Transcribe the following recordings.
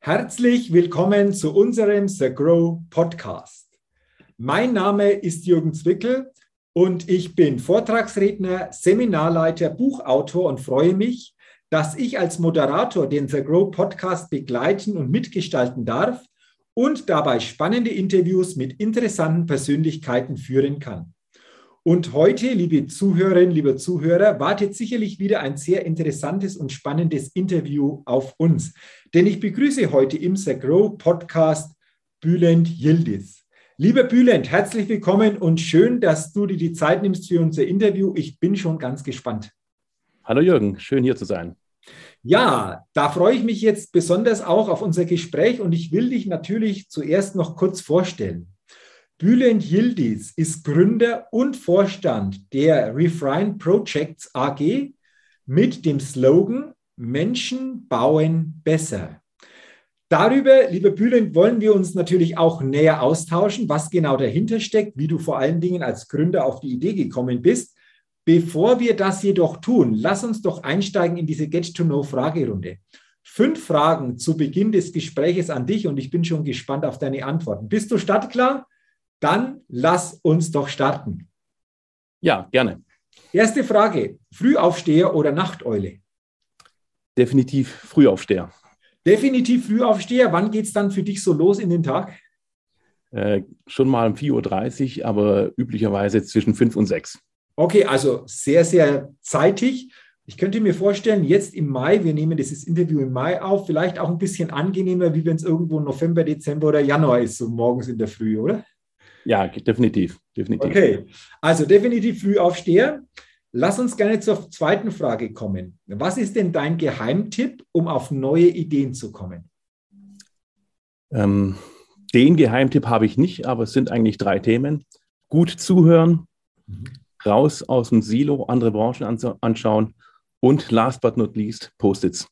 Herzlich willkommen zu unserem The Grow Podcast. Mein Name ist Jürgen Zwickel und ich bin Vortragsredner, Seminarleiter, Buchautor und freue mich, dass ich als Moderator den The Grow Podcast begleiten und mitgestalten darf und dabei spannende Interviews mit interessanten Persönlichkeiten führen kann. Und heute, liebe Zuhörerinnen, liebe Zuhörer, wartet sicherlich wieder ein sehr interessantes und spannendes Interview auf uns. Denn ich begrüße heute im The Grow Podcast Bülent Yildiz. Lieber Bülent, herzlich willkommen und schön, dass du dir die Zeit nimmst für unser Interview. Ich bin schon ganz gespannt. Hallo Jürgen, schön hier zu sein. Ja, da freue ich mich jetzt besonders auch auf unser Gespräch und ich will dich natürlich zuerst noch kurz vorstellen. Bülent Yildiz ist Gründer und Vorstand der Refine Projects AG mit dem Slogan Menschen bauen besser. Darüber, lieber Bülent, wollen wir uns natürlich auch näher austauschen, was genau dahinter steckt, wie du vor allen Dingen als Gründer auf die Idee gekommen bist. Bevor wir das jedoch tun, lass uns doch einsteigen in diese Get-to-Know-Fragerunde. Fünf Fragen zu Beginn des Gespräches an dich und ich bin schon gespannt auf deine Antworten. Bist du startklar? Dann lass uns doch starten. Ja, gerne. Erste Frage: Frühaufsteher oder Nachteule? Definitiv Frühaufsteher. Definitiv Frühaufsteher. Wann geht es dann für dich so los in den Tag? Äh, schon mal um 4.30 Uhr, aber üblicherweise zwischen 5 und 6. Okay, also sehr, sehr zeitig. Ich könnte mir vorstellen, jetzt im Mai, wir nehmen dieses Interview im Mai auf, vielleicht auch ein bisschen angenehmer, wie wenn es irgendwo November, Dezember oder Januar ist, so morgens in der Früh, oder? Ja, definitiv, definitiv. Okay, also definitiv Frühaufsteher. Lass uns gerne zur zweiten Frage kommen. Was ist denn dein Geheimtipp, um auf neue Ideen zu kommen? Ähm, den Geheimtipp habe ich nicht, aber es sind eigentlich drei Themen. Gut zuhören, mhm. raus aus dem Silo, andere Branchen anschauen und last but not least Post-its.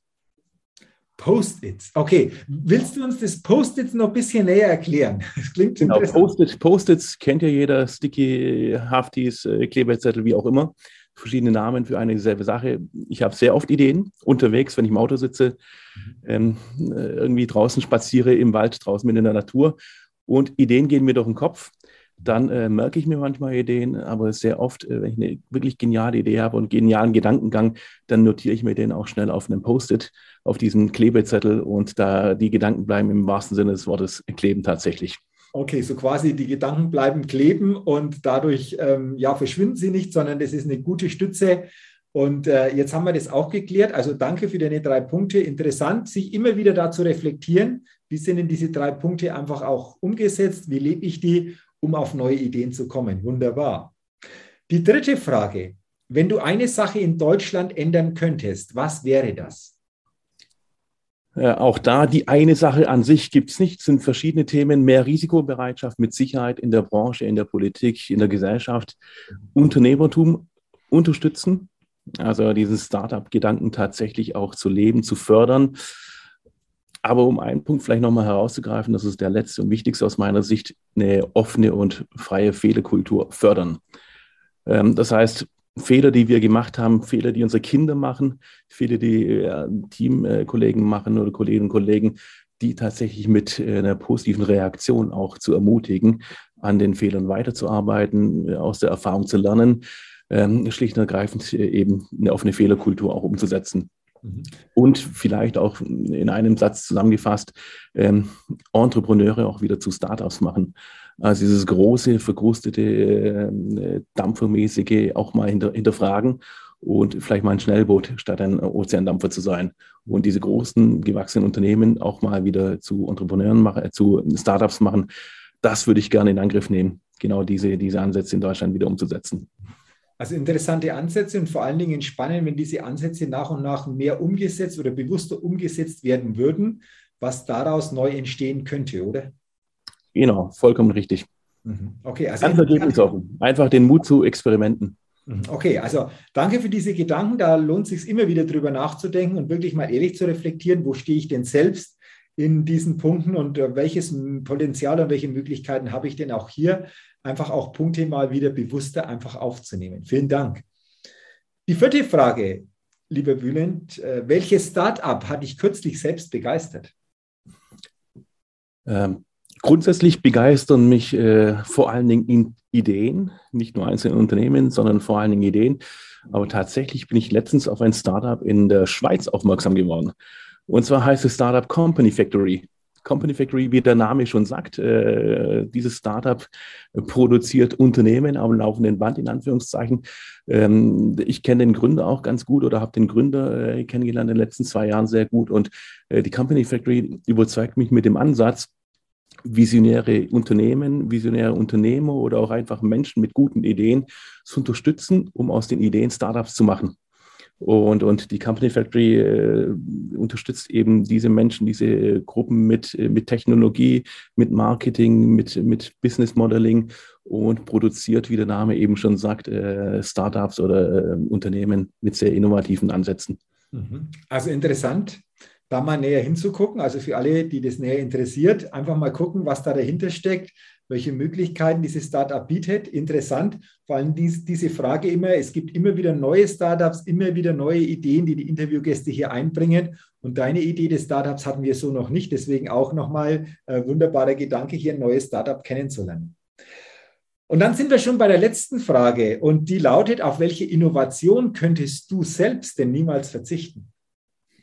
Post-its. Okay, willst du uns das Post-its noch ein bisschen näher erklären? Das klingt genau, Post-its Post kennt ja jeder, Sticky, Haftis, äh, Kleberzettel, wie auch immer. Verschiedene Namen für eine dieselbe Sache. Ich habe sehr oft Ideen unterwegs, wenn ich im Auto sitze, ähm, äh, irgendwie draußen spaziere, im Wald, draußen mit in der Natur. Und Ideen gehen mir durch den Kopf dann äh, merke ich mir manchmal Ideen, aber sehr oft, äh, wenn ich eine wirklich geniale Idee habe und einen genialen Gedankengang, dann notiere ich mir den auch schnell auf einem Post-it, auf diesem Klebezettel und da die Gedanken bleiben im wahrsten Sinne des Wortes kleben tatsächlich. Okay, so quasi die Gedanken bleiben kleben und dadurch ähm, ja, verschwinden sie nicht, sondern das ist eine gute Stütze. Und äh, jetzt haben wir das auch geklärt. Also danke für deine drei Punkte. Interessant, sich immer wieder dazu reflektieren, wie sind denn diese drei Punkte einfach auch umgesetzt, wie lebe ich die um auf neue Ideen zu kommen. Wunderbar. Die dritte Frage. Wenn du eine Sache in Deutschland ändern könntest, was wäre das? Äh, auch da die eine Sache an sich gibt es nicht, sind verschiedene Themen, mehr Risikobereitschaft mit Sicherheit in der Branche, in der Politik, in der Gesellschaft, Unternehmertum unterstützen, also diesen Startup-Gedanken tatsächlich auch zu leben, zu fördern. Aber um einen Punkt vielleicht nochmal herauszugreifen, das ist der letzte und wichtigste aus meiner Sicht, eine offene und freie Fehlerkultur fördern. Ähm, das heißt, Fehler, die wir gemacht haben, Fehler, die unsere Kinder machen, Fehler, die äh, Teamkollegen machen oder Kolleginnen und Kollegen, die tatsächlich mit äh, einer positiven Reaktion auch zu ermutigen, an den Fehlern weiterzuarbeiten, aus der Erfahrung zu lernen, ähm, schlicht und ergreifend äh, eben eine offene Fehlerkultur auch umzusetzen. Mhm. Und vielleicht auch in einem Satz zusammengefasst, ähm, Entrepreneure auch wieder zu Startups machen. Also dieses große, verkrustete, äh, dampfermäßige auch mal hinter, hinterfragen und vielleicht mal ein Schnellboot statt ein Ozeandampfer zu sein. Und diese großen, gewachsenen Unternehmen auch mal wieder zu Entrepreneuren machen, äh, zu Startups machen. Das würde ich gerne in Angriff nehmen, genau diese, diese Ansätze in Deutschland wieder umzusetzen. Also interessante Ansätze und vor allen Dingen spannend, wenn diese Ansätze nach und nach mehr umgesetzt oder bewusster umgesetzt werden würden, was daraus neu entstehen könnte, oder? Genau, vollkommen richtig. Mhm. Okay, also Ganz ergebnisoffen. Einfach den Mut zu Experimenten. Mhm. Okay, also danke für diese Gedanken. Da lohnt es sich immer wieder drüber nachzudenken und wirklich mal ehrlich zu reflektieren, wo stehe ich denn selbst in diesen Punkten und äh, welches Potenzial und welche Möglichkeiten habe ich denn auch hier einfach auch Punkte mal wieder bewusster einfach aufzunehmen. Vielen Dank. Die vierte Frage, lieber Bülent, äh, welches Start-up hat dich kürzlich selbst begeistert? Ähm, grundsätzlich begeistern mich äh, vor allen Dingen Ideen, nicht nur einzelne Unternehmen, sondern vor allen Dingen Ideen. Aber tatsächlich bin ich letztens auf ein Startup in der Schweiz aufmerksam geworden. Und zwar heißt es Startup Company Factory. Company Factory, wie der Name schon sagt, äh, dieses Startup produziert Unternehmen am laufenden Band, in Anführungszeichen. Ähm, ich kenne den Gründer auch ganz gut oder habe den Gründer äh, kennengelernt in den letzten zwei Jahren sehr gut. Und äh, die Company Factory überzeugt mich mit dem Ansatz, visionäre Unternehmen, visionäre Unternehmer oder auch einfach Menschen mit guten Ideen zu unterstützen, um aus den Ideen Startups zu machen. Und, und die Company Factory äh, unterstützt eben diese Menschen, diese äh, Gruppen mit, äh, mit Technologie, mit Marketing, mit, mit Business Modeling und produziert, wie der Name eben schon sagt, äh, Startups oder äh, Unternehmen mit sehr innovativen Ansätzen. Mhm. Also interessant da mal näher hinzugucken. Also für alle, die das näher interessiert, einfach mal gucken, was da dahinter steckt, welche Möglichkeiten dieses Startup bietet. Interessant, vor allem dies, diese Frage immer, es gibt immer wieder neue Startups, immer wieder neue Ideen, die die Interviewgäste hier einbringen. Und deine Idee des Startups hatten wir so noch nicht. Deswegen auch nochmal äh, wunderbarer Gedanke, hier ein neues Startup kennenzulernen. Und dann sind wir schon bei der letzten Frage und die lautet, auf welche Innovation könntest du selbst denn niemals verzichten?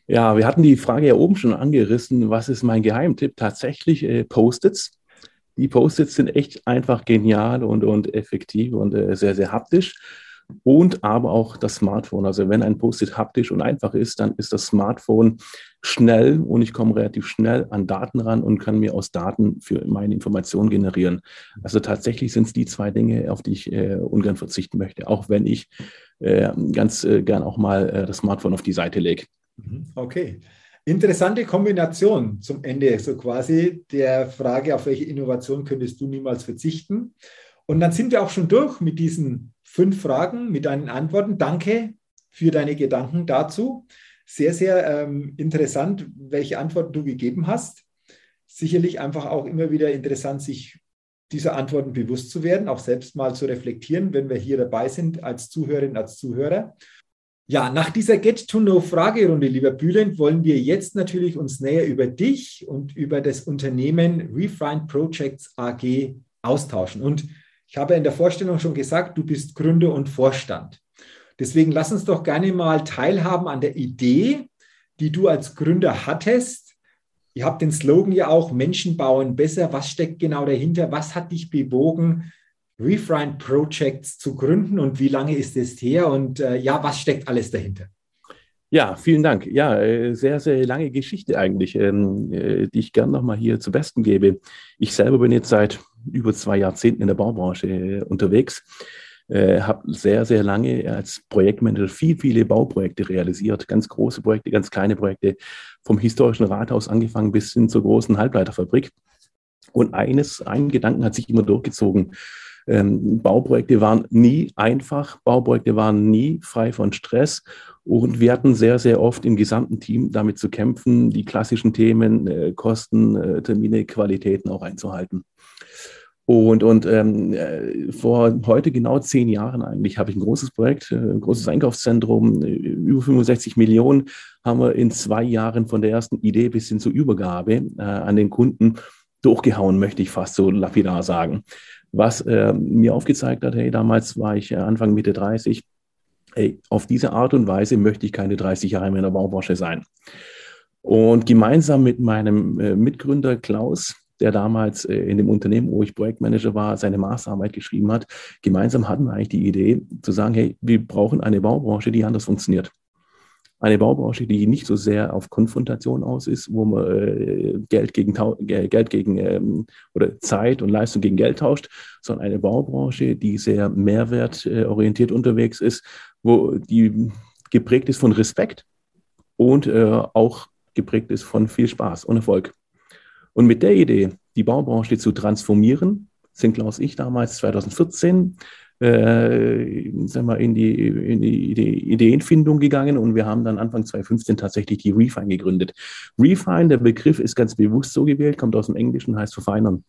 Ja, wir hatten die Frage ja oben schon angerissen. Was ist mein Geheimtipp? Tatsächlich äh, Post-its. Die Post-its sind echt einfach genial und, und effektiv und äh, sehr, sehr haptisch. Und aber auch das Smartphone. Also wenn ein Post-it haptisch und einfach ist, dann ist das Smartphone schnell und ich komme relativ schnell an Daten ran und kann mir aus Daten für meine Informationen generieren. Also tatsächlich sind es die zwei Dinge, auf die ich äh, ungern verzichten möchte, auch wenn ich äh, ganz äh, gern auch mal äh, das Smartphone auf die Seite lege. Mhm. Okay. Interessante Kombination zum Ende, so quasi der Frage, auf welche Innovation könntest du niemals verzichten. Und dann sind wir auch schon durch mit diesen fünf Fragen, mit deinen Antworten. Danke für deine Gedanken dazu. Sehr, sehr ähm, interessant, welche Antworten du gegeben hast. Sicherlich einfach auch immer wieder interessant, sich dieser Antworten bewusst zu werden, auch selbst mal zu reflektieren, wenn wir hier dabei sind als Zuhörerin, als Zuhörer. Ja, nach dieser Get-to-Know-Fragerunde, lieber Bülent, wollen wir jetzt natürlich uns näher über dich und über das Unternehmen Refined Projects AG austauschen. Und ich habe in der Vorstellung schon gesagt, du bist Gründer und Vorstand. Deswegen lass uns doch gerne mal teilhaben an der Idee, die du als Gründer hattest. Ihr habt den Slogan ja auch, Menschen bauen besser. Was steckt genau dahinter? Was hat dich bewogen, Refine Projects zu gründen und wie lange ist es her und äh, ja, was steckt alles dahinter? Ja, vielen Dank. Ja, äh, sehr, sehr lange Geschichte eigentlich, ähm, äh, die ich gerne nochmal hier zu Besten gebe. Ich selber bin jetzt seit über zwei Jahrzehnten in der Baubranche äh, unterwegs, habe sehr, sehr lange als Projektmanager viel, viele Bauprojekte realisiert, ganz große Projekte, ganz kleine Projekte, vom historischen Rathaus angefangen bis hin zur großen Halbleiterfabrik. Und eines, ein Gedanken hat sich immer durchgezogen ähm, Bauprojekte waren nie einfach, Bauprojekte waren nie frei von Stress und wir hatten sehr, sehr oft im gesamten Team damit zu kämpfen, die klassischen Themen, äh, Kosten, äh, Termine, Qualitäten auch einzuhalten. Und, und ähm, äh, vor heute genau zehn Jahren eigentlich habe ich ein großes Projekt, äh, ein großes Einkaufszentrum, äh, über 65 Millionen haben wir in zwei Jahren von der ersten Idee bis hin zur Übergabe äh, an den Kunden durchgehauen, möchte ich fast so lapidar sagen was äh, mir aufgezeigt hat, hey, damals war ich äh, Anfang Mitte 30, hey, auf diese Art und Weise möchte ich keine 30 Jahre mehr in der Baubranche sein. Und gemeinsam mit meinem äh, Mitgründer Klaus, der damals äh, in dem Unternehmen, wo ich Projektmanager war, seine Masterarbeit geschrieben hat, gemeinsam hatten wir eigentlich die Idee zu sagen, hey, wir brauchen eine Baubranche, die anders funktioniert eine Baubranche, die nicht so sehr auf Konfrontation aus ist, wo man äh, Geld gegen Geld gegen ähm, oder Zeit und Leistung gegen Geld tauscht, sondern eine Baubranche, die sehr mehrwertorientiert unterwegs ist, wo die geprägt ist von Respekt und äh, auch geprägt ist von viel Spaß und Erfolg. Und mit der Idee, die Baubranche zu transformieren, sind Klaus ich damals 2014 äh, sagen wir, in, die, in die, Ideenfindung gegangen und wir haben dann Anfang 2015 tatsächlich die Refine gegründet. Refine, der Begriff ist ganz bewusst so gewählt, kommt aus dem Englischen, heißt verfeinern.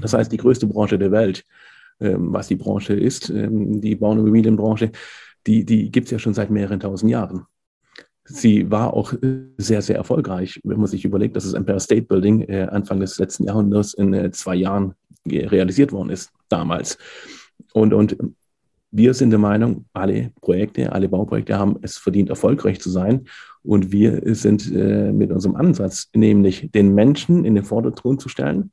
Das heißt, die größte Branche der Welt, ähm, was die Branche ist, ähm, die Bau- und Immobilienbranche, die, die gibt es ja schon seit mehreren tausend Jahren. sie war auch sehr, sehr erfolgreich, wenn man sich überlegt, dass das Empire State Building äh, Anfang des letzten Jahrhunderts in äh, zwei Jahren realisiert worden ist, damals. Und, und wir sind der Meinung, alle Projekte, alle Bauprojekte haben es verdient, erfolgreich zu sein. Und wir sind äh, mit unserem Ansatz, nämlich den Menschen in den Vordergrund zu stellen,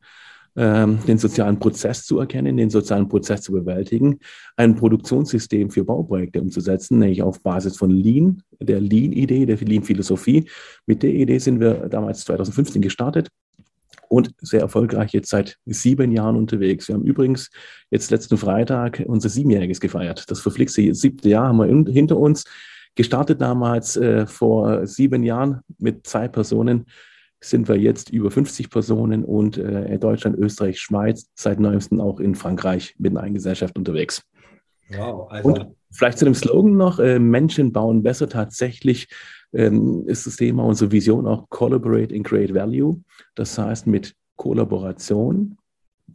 ähm, den sozialen Prozess zu erkennen, den sozialen Prozess zu bewältigen, ein Produktionssystem für Bauprojekte umzusetzen, nämlich auf Basis von Lean, der Lean-Idee, der Lean-Philosophie. Mit der Idee sind wir damals 2015 gestartet und sehr erfolgreich jetzt seit sieben Jahren unterwegs. Wir haben übrigens jetzt letzten Freitag unser Siebenjähriges gefeiert. Das verflixte siebte Jahr haben wir in, hinter uns. Gestartet damals äh, vor sieben Jahren mit zwei Personen sind wir jetzt über 50 Personen und äh, Deutschland, Österreich, Schweiz, seit neuestem auch in Frankreich mit einer Gesellschaft unterwegs. Wow, also und vielleicht zu dem Slogan noch, äh, Menschen bauen besser tatsächlich ähm, ist das Thema, unsere Vision auch Collaborate and Create Value. Das heißt, mit Kollaboration,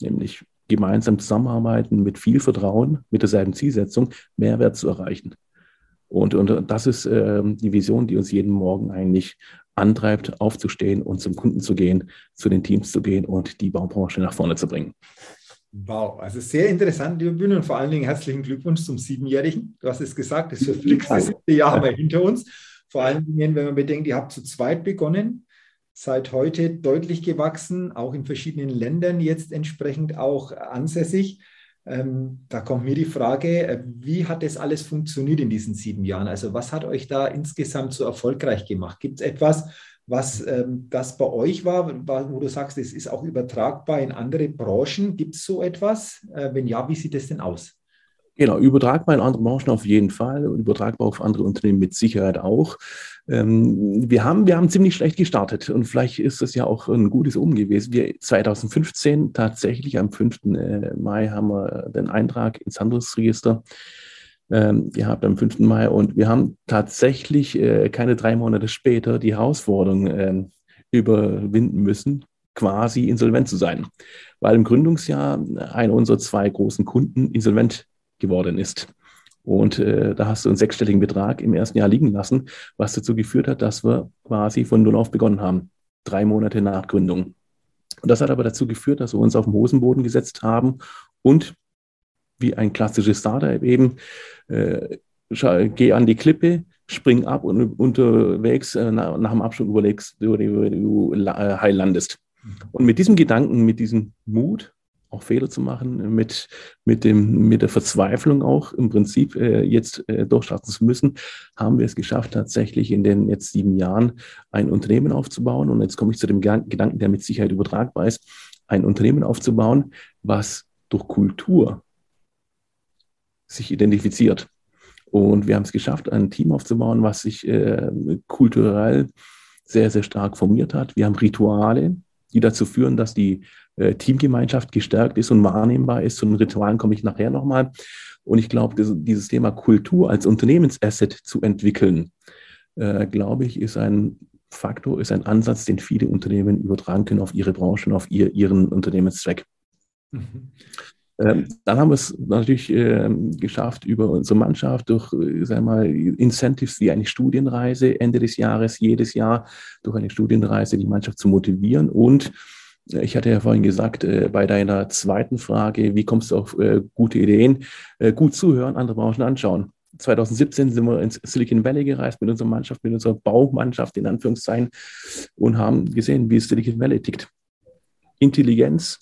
nämlich gemeinsam zusammenarbeiten, mit viel Vertrauen, mit derselben Zielsetzung, Mehrwert zu erreichen. Und, und das ist äh, die Vision, die uns jeden Morgen eigentlich antreibt, aufzustehen und zum Kunden zu gehen, zu den Teams zu gehen und die Baubranche nach vorne zu bringen. Wow, also sehr interessant, liebe Bühne, und vor allen Dingen herzlichen Glückwunsch zum Siebenjährigen. Du hast es gesagt, das verflixte siebte Jahr wir hinter uns. Vor allen Dingen, wenn man bedenkt, ihr habt zu zweit begonnen, seid heute deutlich gewachsen, auch in verschiedenen Ländern jetzt entsprechend auch ansässig. Ähm, da kommt mir die Frage, äh, wie hat das alles funktioniert in diesen sieben Jahren? Also was hat euch da insgesamt so erfolgreich gemacht? Gibt es etwas, was ähm, das bei euch war, wo du sagst, es ist auch übertragbar in andere Branchen? Gibt es so etwas? Äh, wenn ja, wie sieht es denn aus? Genau, übertragbar in andere Branchen auf jeden Fall und übertragbar auf andere Unternehmen mit Sicherheit auch. Ähm, wir, haben, wir haben ziemlich schlecht gestartet und vielleicht ist das ja auch ein gutes Um gewesen. Wir 2015 tatsächlich am 5. Äh, Mai haben wir den Eintrag ins Handelsregister ähm, gehabt am 5. Mai und wir haben tatsächlich äh, keine drei Monate später die Herausforderung äh, überwinden müssen, quasi insolvent zu sein, weil im Gründungsjahr einer unserer zwei großen Kunden insolvent geworden ist. Und äh, da hast du einen sechsstelligen Betrag im ersten Jahr liegen lassen, was dazu geführt hat, dass wir quasi von Null auf begonnen haben, drei Monate nach Gründung. Und das hat aber dazu geführt, dass wir uns auf den Hosenboden gesetzt haben und wie ein klassisches Startup eben, äh, geh an die Klippe, spring ab und unterwegs äh, nach, nach, dem Abschluss überlegst, wo du, du äh, heil landest. Mhm. Und mit diesem Gedanken, mit diesem Mut auch Fehler zu machen, mit, mit, dem, mit der Verzweiflung auch im Prinzip äh, jetzt äh, durchstarten zu müssen, haben wir es geschafft, tatsächlich in den jetzt sieben Jahren ein Unternehmen aufzubauen. Und jetzt komme ich zu dem Gedanken, der mit Sicherheit übertragbar ist, ein Unternehmen aufzubauen, was durch Kultur sich identifiziert. Und wir haben es geschafft, ein Team aufzubauen, was sich äh, kulturell sehr, sehr stark formiert hat. Wir haben Rituale, die dazu führen, dass die äh, Teamgemeinschaft gestärkt ist und wahrnehmbar ist. Zu den Ritualen komme ich nachher nochmal. Und ich glaube, dieses Thema Kultur als Unternehmensasset zu entwickeln, äh, glaube ich, ist ein Faktor, ist ein Ansatz, den viele Unternehmen übertragen können auf ihre Branchen, auf ihr, ihren Unternehmenszweck. Mhm. Ähm, dann haben wir es natürlich äh, geschafft, über unsere Mannschaft durch äh, sagen wir mal, Incentives wie eine Studienreise Ende des Jahres, jedes Jahr durch eine Studienreise die Mannschaft zu motivieren und ich hatte ja vorhin gesagt, äh, bei deiner zweiten Frage, wie kommst du auf äh, gute Ideen? Äh, gut zuhören, andere Branchen anschauen. 2017 sind wir ins Silicon Valley gereist mit unserer Mannschaft, mit unserer Baumannschaft in Anführungszeichen und haben gesehen, wie Silicon Valley tickt. Intelligenz,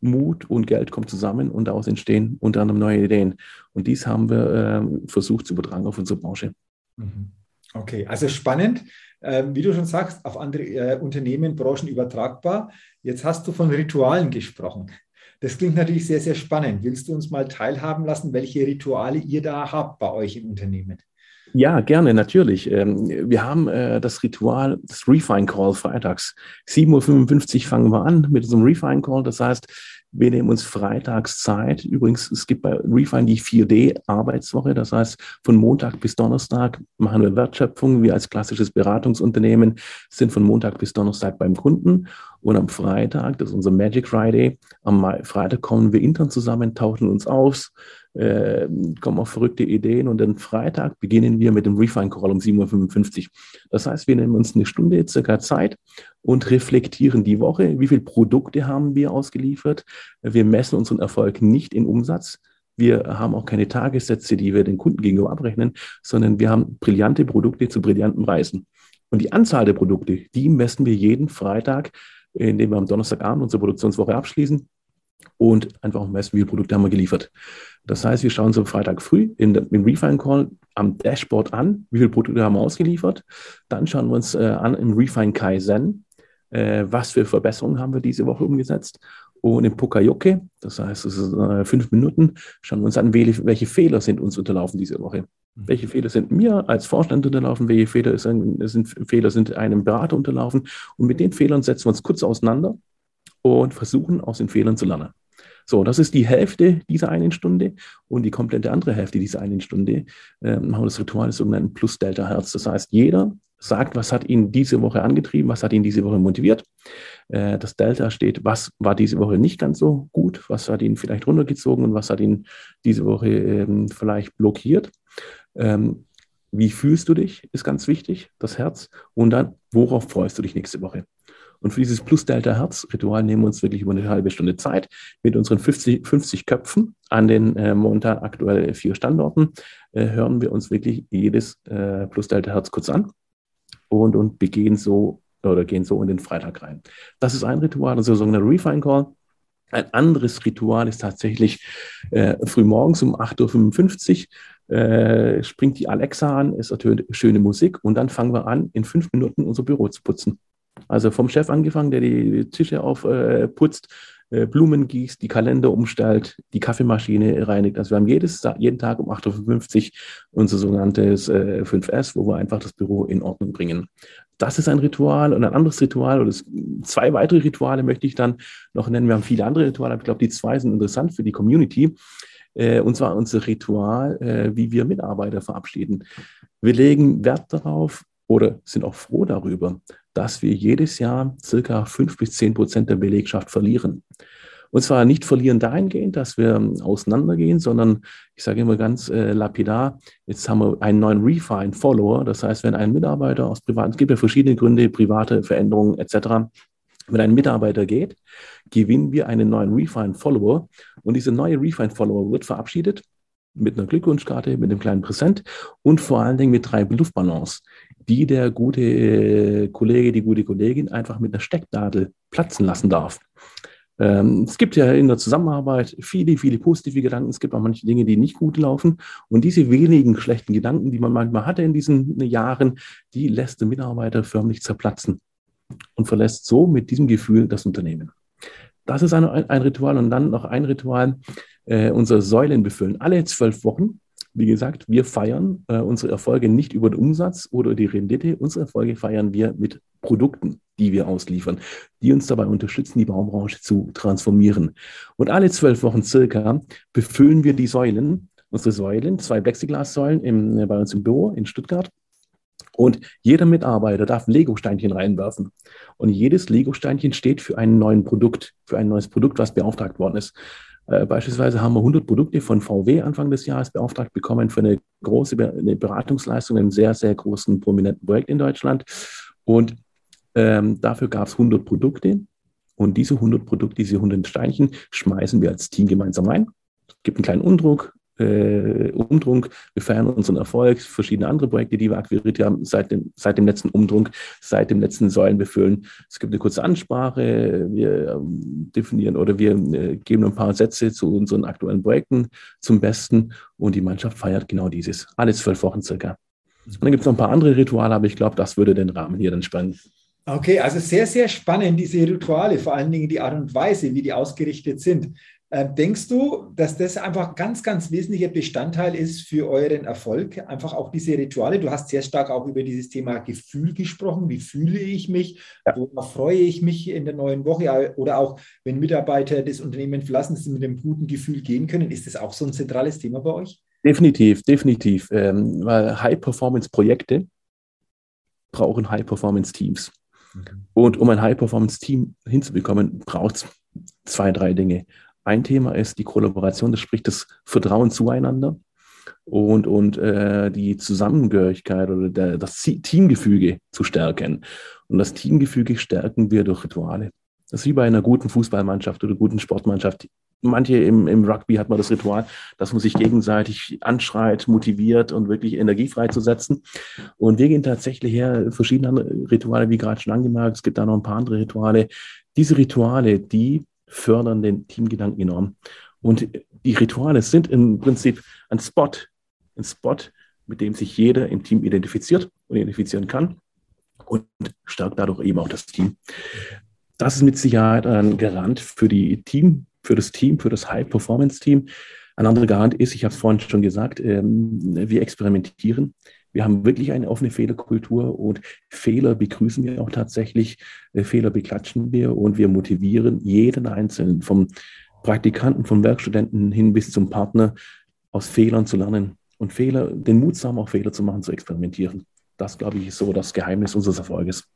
Mut und Geld kommen zusammen und daraus entstehen unter anderem neue Ideen. Und dies haben wir äh, versucht zu übertragen auf unsere Branche. Mhm. Okay, also spannend. Ähm, wie du schon sagst, auf andere äh, Unternehmen, Branchen übertragbar. Jetzt hast du von Ritualen gesprochen. Das klingt natürlich sehr, sehr spannend. Willst du uns mal teilhaben lassen, welche Rituale ihr da habt bei euch im Unternehmen? Ja, gerne, natürlich. Ähm, wir haben äh, das Ritual, das Refine Call freitags. 7.55 Uhr fangen wir an mit unserem Refine Call. Das heißt, wir nehmen uns freitags Zeit. Übrigens, es gibt bei Refine die 4D-Arbeitswoche. Das heißt, von Montag bis Donnerstag machen wir Wertschöpfung. Wir als klassisches Beratungsunternehmen sind von Montag bis Donnerstag beim Kunden. Und am Freitag, das ist unser Magic Friday, am Freitag kommen wir intern zusammen, tauschen uns aus, äh, kommen auf verrückte Ideen und am Freitag beginnen wir mit dem Refine Call um 7.55 Uhr. Das heißt, wir nehmen uns eine Stunde circa Zeit und reflektieren die Woche, wie viele Produkte haben wir ausgeliefert. Wir messen unseren Erfolg nicht in Umsatz, wir haben auch keine Tagessätze, die wir den Kunden gegenüber abrechnen, sondern wir haben brillante Produkte zu brillanten Preisen. Und die Anzahl der Produkte, die messen wir jeden Freitag, indem wir am Donnerstagabend unsere Produktionswoche abschließen und einfach messen, wie viele Produkte haben wir geliefert. Das heißt, wir schauen uns am Freitag früh in im Refine Call am Dashboard an, wie viele Produkte haben wir ausgeliefert. Dann schauen wir uns äh, an im Refine Kaizen, äh, was für Verbesserungen haben wir diese Woche umgesetzt. Und im Pokayoke, das heißt, es ist äh, fünf Minuten, schauen wir uns an, welche, welche, Fehler sind uns unterlaufen diese Woche. Mhm. Welche Fehler sind mir als Vorstand unterlaufen? Welche Fehler sind, sind, Fehler sind einem Berater unterlaufen? Und mit den Fehlern setzen wir uns kurz auseinander und versuchen, aus den Fehlern zu lernen. So, das ist die Hälfte dieser einen Stunde und die komplette andere Hälfte dieser einen Stunde äh, machen wir das Ritual des sogenannten Plus-Delta-Herz. Das heißt, jeder sagt, was hat ihn diese Woche angetrieben, was hat ihn diese Woche motiviert. Äh, das Delta steht, was war diese Woche nicht ganz so gut, was hat ihn vielleicht runtergezogen und was hat ihn diese Woche ähm, vielleicht blockiert. Ähm, wie fühlst du dich, ist ganz wichtig, das Herz. Und dann, worauf freust du dich nächste Woche? Und für dieses Plus-Delta-Herz-Ritual nehmen wir uns wirklich über eine halbe Stunde Zeit mit unseren 50, 50 Köpfen an den äh, momentan aktuell vier Standorten. Äh, hören wir uns wirklich jedes äh, Plus-Delta-Herz kurz an und, und begehen so oder gehen so in den Freitag rein. Das ist ein Ritual, ist der sogenannte Refine Call. Ein anderes Ritual ist tatsächlich äh, frühmorgens um 8.55 Uhr äh, springt die Alexa an, es ertönt schöne Musik und dann fangen wir an, in fünf Minuten unser Büro zu putzen. Also vom Chef angefangen, der die Tische aufputzt, äh, Blumen gießt, die Kalender umstellt, die Kaffeemaschine reinigt. Also wir haben jedes, jeden Tag um 8.50 Uhr unser sogenanntes äh, 5S, wo wir einfach das Büro in Ordnung bringen. Das ist ein Ritual und ein anderes Ritual oder zwei weitere Rituale möchte ich dann noch nennen. Wir haben viele andere Rituale, aber ich glaube, die zwei sind interessant für die Community. Äh, und zwar unser Ritual, äh, wie wir Mitarbeiter verabschieden. Wir legen Wert darauf oder sind auch froh darüber, dass wir jedes Jahr circa fünf bis zehn Prozent der Belegschaft verlieren. Und zwar nicht verlieren dahingehend, dass wir auseinandergehen, sondern ich sage immer ganz äh, lapidar, jetzt haben wir einen neuen Refine-Follower. Das heißt, wenn ein Mitarbeiter aus privaten, es gibt ja verschiedene Gründe, private Veränderungen etc., wenn ein Mitarbeiter geht, gewinnen wir einen neuen Refine-Follower und dieser neue Refine-Follower wird verabschiedet mit einer Glückwunschkarte, mit einem kleinen Präsent und vor allen Dingen mit drei Luftballons, die der gute äh, Kollege, die gute Kollegin einfach mit einer Stecknadel platzen lassen darf. Ähm, es gibt ja in der Zusammenarbeit viele, viele positive Gedanken. Es gibt auch manche Dinge, die nicht gut laufen. Und diese wenigen schlechten Gedanken, die man manchmal hatte in diesen Jahren, die lässt der Mitarbeiter förmlich zerplatzen und verlässt so mit diesem Gefühl das Unternehmen. Das ist ein, ein Ritual und dann noch ein Ritual, äh, unsere Säulen befüllen. Alle zwölf Wochen wie gesagt, wir feiern äh, unsere Erfolge nicht über den Umsatz oder die Rendite. Unsere Erfolge feiern wir mit Produkten, die wir ausliefern, die uns dabei unterstützen, die Baubranche zu transformieren. Und alle zwölf Wochen circa befüllen wir die Säulen, unsere Säulen, zwei Plexiglassäulen äh, bei uns im Büro in Stuttgart. Und jeder Mitarbeiter darf Lego-Steinchen reinwerfen. Und jedes Lego-Steinchen steht für ein neues Produkt, für ein neues Produkt, was beauftragt worden ist. Äh, beispielsweise haben wir 100 Produkte von VW Anfang des Jahres beauftragt bekommen für eine große Beratungsleistung, einem sehr, sehr großen, prominenten Projekt in Deutschland. Und ähm, dafür gab es 100 Produkte. Und diese 100 Produkte, diese 100 Steinchen, schmeißen wir als Team gemeinsam rein. Es gibt einen kleinen Umdruck, äh, Umdrunk. Wir feiern unseren Erfolg, verschiedene andere Projekte, die wir akquiriert haben seit dem, seit dem letzten Umdrunk, seit dem letzten Säulenbefüllen. Es gibt eine kurze Ansprache, wir ähm, definieren oder wir äh, geben ein paar Sätze zu unseren aktuellen Projekten zum Besten und die Mannschaft feiert genau dieses, alle zwölf Wochen circa. Und dann gibt es noch ein paar andere Rituale, aber ich glaube, das würde den Rahmen hier dann sprengen. Okay, also sehr, sehr spannend, diese Rituale, vor allen Dingen die Art und Weise, wie die ausgerichtet sind. Äh, denkst du, dass das einfach ganz, ganz wesentlicher Bestandteil ist für euren Erfolg? Einfach auch diese Rituale. Du hast sehr stark auch über dieses Thema Gefühl gesprochen. Wie fühle ich mich? Ja. Worauf freue ich mich in der neuen Woche? Oder auch, wenn Mitarbeiter das Unternehmen verlassen, dass sie mit einem guten Gefühl gehen können. Ist das auch so ein zentrales Thema bei euch? Definitiv, definitiv. Ähm, weil High-Performance-Projekte brauchen High-Performance-Teams. Mhm. Und um ein High-Performance-Team hinzubekommen, braucht es zwei, drei Dinge. Ein Thema ist die Kollaboration, das spricht das Vertrauen zueinander und, und äh, die Zusammengehörigkeit oder der, das Teamgefüge zu stärken. Und das Teamgefüge stärken wir durch Rituale. Das ist wie bei einer guten Fußballmannschaft oder guten Sportmannschaft. Manche im, im Rugby hat man das Ritual, dass man sich gegenseitig anschreit, motiviert und wirklich Energie freizusetzen. Und wir gehen tatsächlich her, verschiedene Rituale, wie gerade schon angemerkt, es gibt da noch ein paar andere Rituale. Diese Rituale, die fördern den Teamgedanken enorm. Und die Rituale sind im Prinzip ein Spot, ein Spot, mit dem sich jeder im Team identifiziert und identifizieren kann und stärkt dadurch eben auch das Team. Das ist mit Sicherheit ein Garant für die Team, für das Team, für das High-Performance-Team. Ein anderer Garant ist, ich habe es vorhin schon gesagt, ähm, wir experimentieren. Wir haben wirklich eine offene Fehlerkultur und Fehler begrüßen wir auch tatsächlich. Äh, Fehler beklatschen wir und wir motivieren jeden Einzelnen, vom Praktikanten, vom Werkstudenten hin bis zum Partner, aus Fehlern zu lernen und Fehler, den Mut zu haben, auch Fehler zu machen, zu experimentieren. Das, glaube ich, ist so das Geheimnis unseres Erfolges.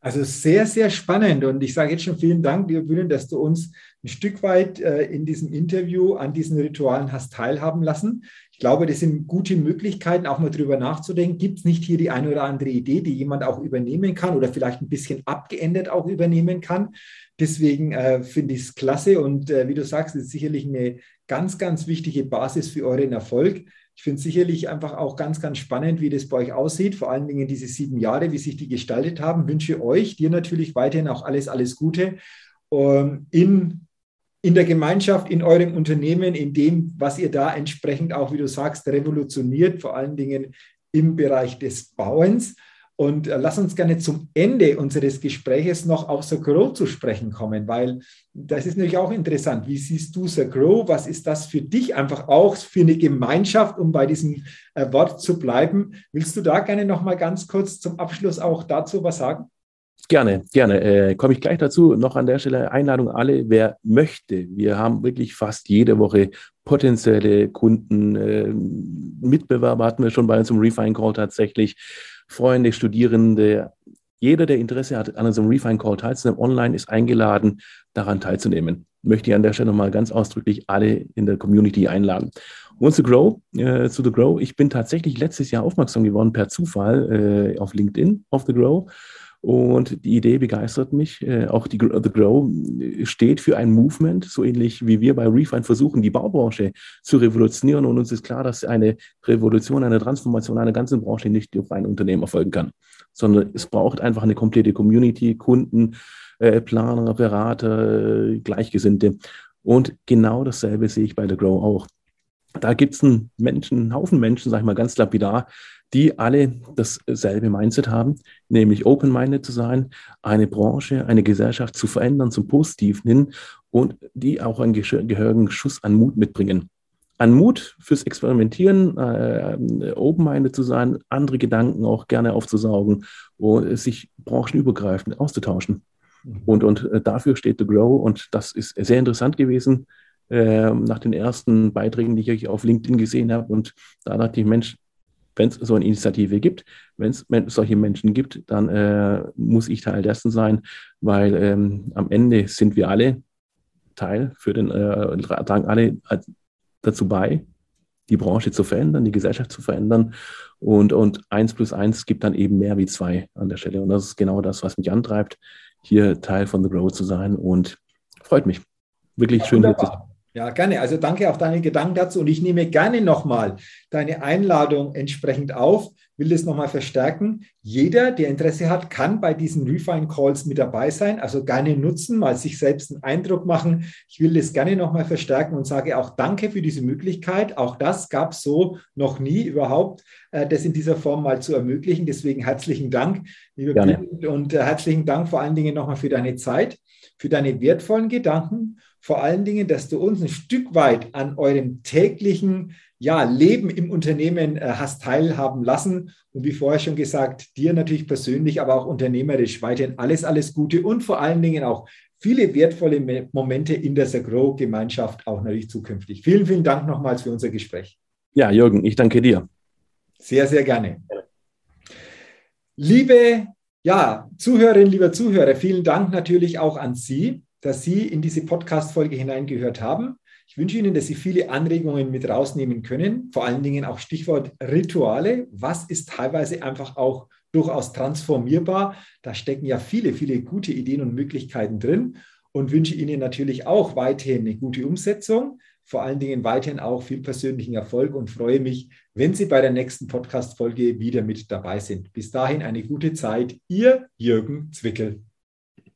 Also sehr, sehr spannend. Und ich sage jetzt schon vielen Dank, lieber Bühnen, dass du uns ein Stück weit äh, in diesem Interview an diesen Ritualen hast teilhaben lassen. Ich glaube, das sind gute Möglichkeiten, auch mal drüber nachzudenken. Gibt es nicht hier die eine oder andere Idee, die jemand auch übernehmen kann oder vielleicht ein bisschen abgeändert auch übernehmen kann? Deswegen äh, finde ich es klasse und äh, wie du sagst, ist sicherlich eine ganz, ganz wichtige Basis für euren Erfolg. Ich finde sicherlich einfach auch ganz, ganz spannend, wie das bei euch aussieht. Vor allen Dingen diese sieben Jahre, wie sich die gestaltet haben. Wünsche euch, dir natürlich weiterhin auch alles, alles Gute ähm, in, in der Gemeinschaft, in eurem Unternehmen, in dem, was ihr da entsprechend auch, wie du sagst, revolutioniert, vor allen Dingen im Bereich des Bauens. Und äh, lass uns gerne zum Ende unseres Gespräches noch auf The Grow zu sprechen kommen, weil das ist natürlich auch interessant. Wie siehst du The Grow? Was ist das für dich einfach auch für eine Gemeinschaft, um bei diesem äh, Wort zu bleiben? Willst du da gerne noch mal ganz kurz zum Abschluss auch dazu was sagen? Gerne, gerne. Äh, Komme ich gleich dazu. Noch an der Stelle Einladung alle, wer möchte. Wir haben wirklich fast jede Woche potenzielle Kunden. Äh, Mitbewerber hatten wir schon bei uns im Refine Call tatsächlich. Freunde, Studierende, jeder, der Interesse hat, an unserem Refine Call teilzunehmen, online ist eingeladen, daran teilzunehmen. Möchte ich an der Stelle nochmal ganz ausdrücklich alle in der Community einladen. Und zu Grow, äh, zu The Grow, ich bin tatsächlich letztes Jahr aufmerksam geworden per Zufall äh, auf LinkedIn auf The Grow und die Idee begeistert mich. Äh, auch die The Grow steht für ein Movement, so ähnlich wie wir bei Refine versuchen, die Baubranche zu revolutionieren. Und uns ist klar, dass eine Revolution, eine Transformation einer ganzen Branche nicht durch ein Unternehmen erfolgen kann, sondern es braucht einfach eine komplette Community, Kunden, äh, Planer, Berater, Gleichgesinnte. Und genau dasselbe sehe ich bei The Grow auch. Da gibt es einen Menschen, einen Haufen Menschen, sage ich mal ganz lapidar, die alle dasselbe Mindset haben, nämlich open-minded zu sein, eine Branche, eine Gesellschaft zu verändern zum Positiven hin und die auch einen gehörigen Schuss an Mut mitbringen. An Mut fürs Experimentieren, äh, open-minded zu sein, andere Gedanken auch gerne aufzusaugen und sich branchenübergreifend auszutauschen. Mhm. Und, und äh, dafür steht The Grow und das ist sehr interessant gewesen. Äh, nach den ersten Beiträgen, die ich auf LinkedIn gesehen habe. Und da dachte ich, Mensch, wenn es so eine Initiative gibt, wenn es solche Menschen gibt, dann äh, muss ich Teil dessen sein, weil ähm, am Ende sind wir alle Teil für den, äh, tragen alle dazu bei, die Branche zu verändern, die Gesellschaft zu verändern. Und, und eins plus eins gibt dann eben mehr wie zwei an der Stelle. Und das ist genau das, was mich antreibt, hier Teil von The Grow zu sein. Und freut mich. Wirklich ja, schön, hier zu sein. Ja, gerne. Also danke auch deine Gedanken dazu. Und ich nehme gerne nochmal deine Einladung entsprechend auf, will das nochmal verstärken. Jeder, der Interesse hat, kann bei diesen Refine Calls mit dabei sein. Also gerne nutzen, mal sich selbst einen Eindruck machen. Ich will das gerne nochmal verstärken und sage auch danke für diese Möglichkeit. Auch das gab es so noch nie überhaupt, äh, das in dieser Form mal zu ermöglichen. Deswegen herzlichen Dank, liebe gerne. und äh, herzlichen Dank vor allen Dingen nochmal für deine Zeit, für deine wertvollen Gedanken vor allen Dingen, dass du uns ein Stück weit an eurem täglichen ja, Leben im Unternehmen äh, hast teilhaben lassen. Und wie vorher schon gesagt, dir natürlich persönlich, aber auch unternehmerisch weiterhin alles, alles Gute und vor allen Dingen auch viele wertvolle Momente in der Sagro-Gemeinschaft auch natürlich zukünftig. Vielen, vielen Dank nochmals für unser Gespräch. Ja, Jürgen, ich danke dir. Sehr, sehr gerne. Liebe Ja, Zuhörerinnen, lieber Zuhörer, vielen Dank natürlich auch an Sie, dass Sie in diese Podcast-Folge hineingehört haben. Ich wünsche Ihnen, dass Sie viele Anregungen mit rausnehmen können, vor allen Dingen auch Stichwort Rituale. Was ist teilweise einfach auch durchaus transformierbar? Da stecken ja viele, viele gute Ideen und Möglichkeiten drin und wünsche Ihnen natürlich auch weiterhin eine gute Umsetzung, vor allen Dingen weiterhin auch viel persönlichen Erfolg und freue mich, wenn Sie bei der nächsten Podcast-Folge wieder mit dabei sind. Bis dahin eine gute Zeit. Ihr Jürgen Zwickel.